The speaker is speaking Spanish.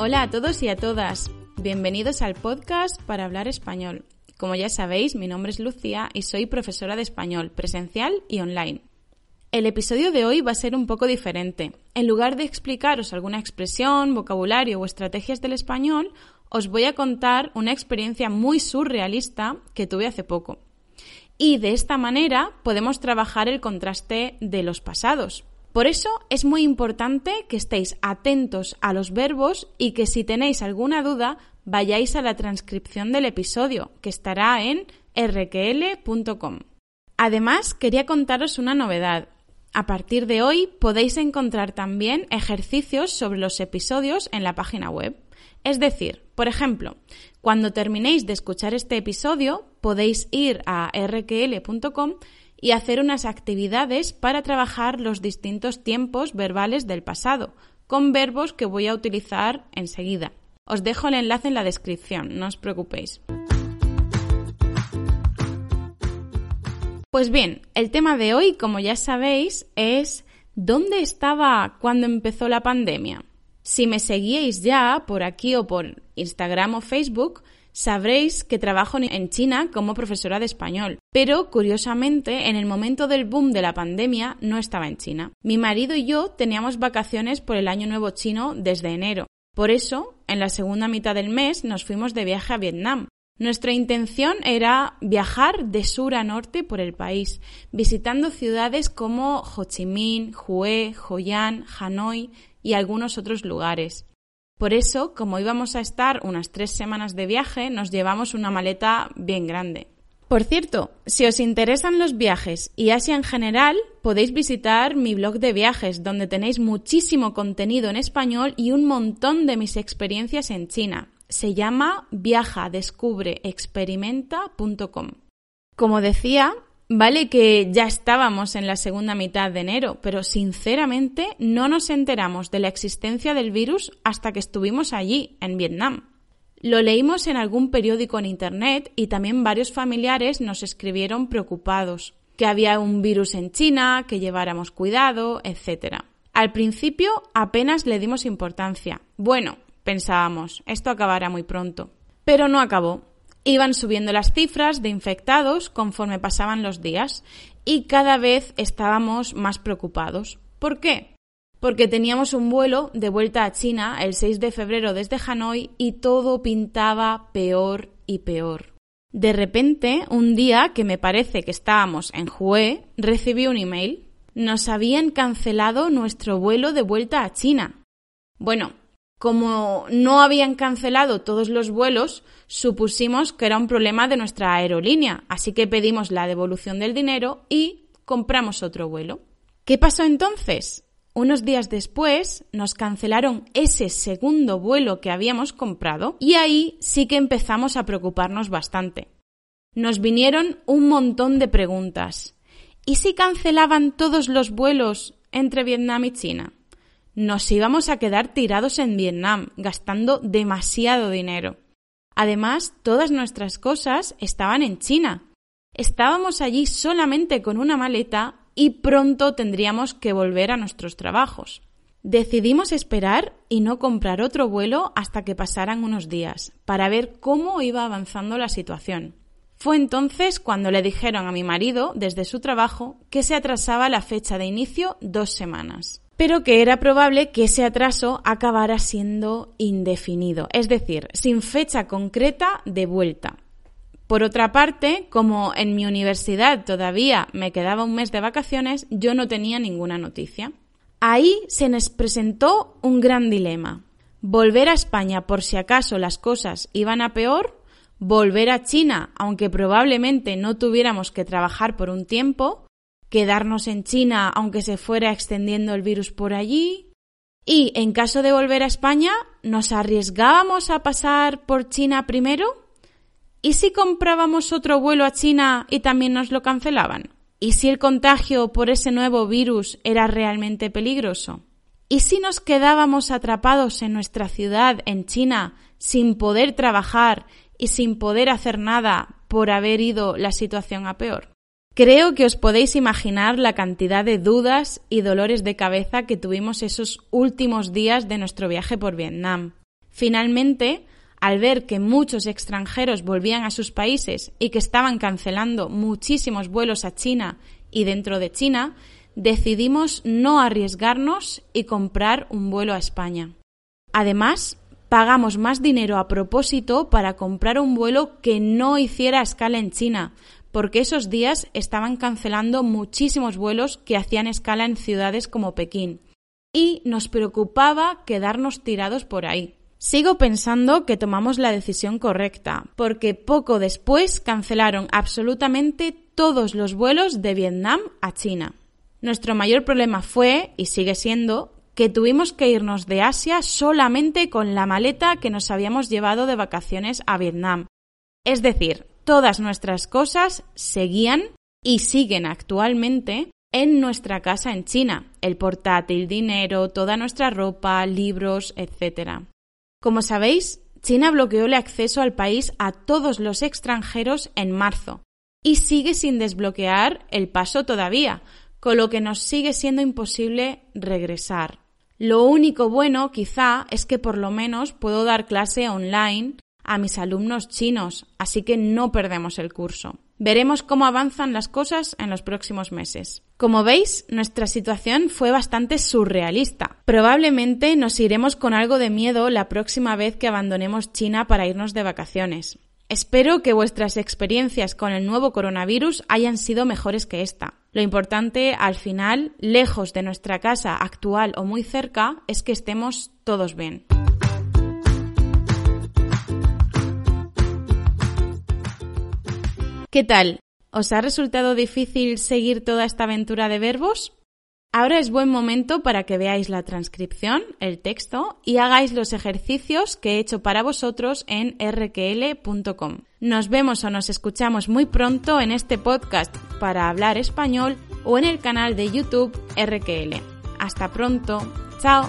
Hola a todos y a todas. Bienvenidos al podcast para hablar español. Como ya sabéis, mi nombre es Lucía y soy profesora de español presencial y online. El episodio de hoy va a ser un poco diferente. En lugar de explicaros alguna expresión, vocabulario o estrategias del español, os voy a contar una experiencia muy surrealista que tuve hace poco. Y de esta manera podemos trabajar el contraste de los pasados. Por eso es muy importante que estéis atentos a los verbos y que si tenéis alguna duda vayáis a la transcripción del episodio, que estará en rql.com. Además, quería contaros una novedad. A partir de hoy podéis encontrar también ejercicios sobre los episodios en la página web. Es decir, por ejemplo, cuando terminéis de escuchar este episodio, podéis ir a rql.com y hacer unas actividades para trabajar los distintos tiempos verbales del pasado, con verbos que voy a utilizar enseguida. Os dejo el enlace en la descripción, no os preocupéis. Pues bien, el tema de hoy, como ya sabéis, es ¿dónde estaba cuando empezó la pandemia? Si me seguíais ya por aquí o por Instagram o Facebook, sabréis que trabajo en China como profesora de español. Pero, curiosamente, en el momento del boom de la pandemia no estaba en China. Mi marido y yo teníamos vacaciones por el Año Nuevo chino desde enero. Por eso, en la segunda mitad del mes nos fuimos de viaje a Vietnam. Nuestra intención era viajar de sur a norte por el país, visitando ciudades como Ho Chi Minh, Hue, Hoi An, Hanoi y algunos otros lugares. Por eso, como íbamos a estar unas tres semanas de viaje, nos llevamos una maleta bien grande. Por cierto, si os interesan los viajes y Asia en general, podéis visitar mi blog de viajes, donde tenéis muchísimo contenido en español y un montón de mis experiencias en China se llama viajadescubreexperimenta.com. Como decía, vale que ya estábamos en la segunda mitad de enero, pero sinceramente no nos enteramos de la existencia del virus hasta que estuvimos allí, en Vietnam. Lo leímos en algún periódico en Internet y también varios familiares nos escribieron preocupados, que había un virus en China, que lleváramos cuidado, etc. Al principio apenas le dimos importancia. Bueno, Pensábamos, esto acabará muy pronto. Pero no acabó. Iban subiendo las cifras de infectados conforme pasaban los días y cada vez estábamos más preocupados. ¿Por qué? Porque teníamos un vuelo de vuelta a China el 6 de febrero desde Hanoi y todo pintaba peor y peor. De repente, un día que me parece que estábamos en Hue, recibí un email. Nos habían cancelado nuestro vuelo de vuelta a China. Bueno, como no habían cancelado todos los vuelos, supusimos que era un problema de nuestra aerolínea, así que pedimos la devolución del dinero y compramos otro vuelo. ¿Qué pasó entonces? Unos días después nos cancelaron ese segundo vuelo que habíamos comprado y ahí sí que empezamos a preocuparnos bastante. Nos vinieron un montón de preguntas. ¿Y si cancelaban todos los vuelos entre Vietnam y China? Nos íbamos a quedar tirados en Vietnam, gastando demasiado dinero. Además, todas nuestras cosas estaban en China. Estábamos allí solamente con una maleta y pronto tendríamos que volver a nuestros trabajos. Decidimos esperar y no comprar otro vuelo hasta que pasaran unos días, para ver cómo iba avanzando la situación. Fue entonces cuando le dijeron a mi marido, desde su trabajo, que se atrasaba la fecha de inicio dos semanas pero que era probable que ese atraso acabara siendo indefinido, es decir, sin fecha concreta de vuelta. Por otra parte, como en mi universidad todavía me quedaba un mes de vacaciones, yo no tenía ninguna noticia. Ahí se nos presentó un gran dilema. Volver a España por si acaso las cosas iban a peor, volver a China, aunque probablemente no tuviéramos que trabajar por un tiempo, quedarnos en China aunque se fuera extendiendo el virus por allí. Y en caso de volver a España, ¿nos arriesgábamos a pasar por China primero? ¿Y si comprábamos otro vuelo a China y también nos lo cancelaban? ¿Y si el contagio por ese nuevo virus era realmente peligroso? ¿Y si nos quedábamos atrapados en nuestra ciudad, en China, sin poder trabajar y sin poder hacer nada por haber ido la situación a peor? Creo que os podéis imaginar la cantidad de dudas y dolores de cabeza que tuvimos esos últimos días de nuestro viaje por Vietnam. Finalmente, al ver que muchos extranjeros volvían a sus países y que estaban cancelando muchísimos vuelos a China y dentro de China, decidimos no arriesgarnos y comprar un vuelo a España. Además, pagamos más dinero a propósito para comprar un vuelo que no hiciera escala en China, porque esos días estaban cancelando muchísimos vuelos que hacían escala en ciudades como Pekín. Y nos preocupaba quedarnos tirados por ahí. Sigo pensando que tomamos la decisión correcta, porque poco después cancelaron absolutamente todos los vuelos de Vietnam a China. Nuestro mayor problema fue, y sigue siendo, que tuvimos que irnos de Asia solamente con la maleta que nos habíamos llevado de vacaciones a Vietnam. Es decir, todas nuestras cosas seguían y siguen actualmente en nuestra casa en China, el portátil, dinero, toda nuestra ropa, libros, etc. Como sabéis, China bloqueó el acceso al país a todos los extranjeros en marzo y sigue sin desbloquear el paso todavía, con lo que nos sigue siendo imposible regresar. Lo único bueno, quizá, es que por lo menos puedo dar clase online a mis alumnos chinos, así que no perdemos el curso. Veremos cómo avanzan las cosas en los próximos meses. Como veis, nuestra situación fue bastante surrealista. Probablemente nos iremos con algo de miedo la próxima vez que abandonemos China para irnos de vacaciones. Espero que vuestras experiencias con el nuevo coronavirus hayan sido mejores que esta. Lo importante, al final, lejos de nuestra casa actual o muy cerca, es que estemos todos bien. ¿Qué tal? ¿Os ha resultado difícil seguir toda esta aventura de verbos? Ahora es buen momento para que veáis la transcripción, el texto, y hagáis los ejercicios que he hecho para vosotros en rql.com. Nos vemos o nos escuchamos muy pronto en este podcast para hablar español o en el canal de YouTube RQL. Hasta pronto. Chao.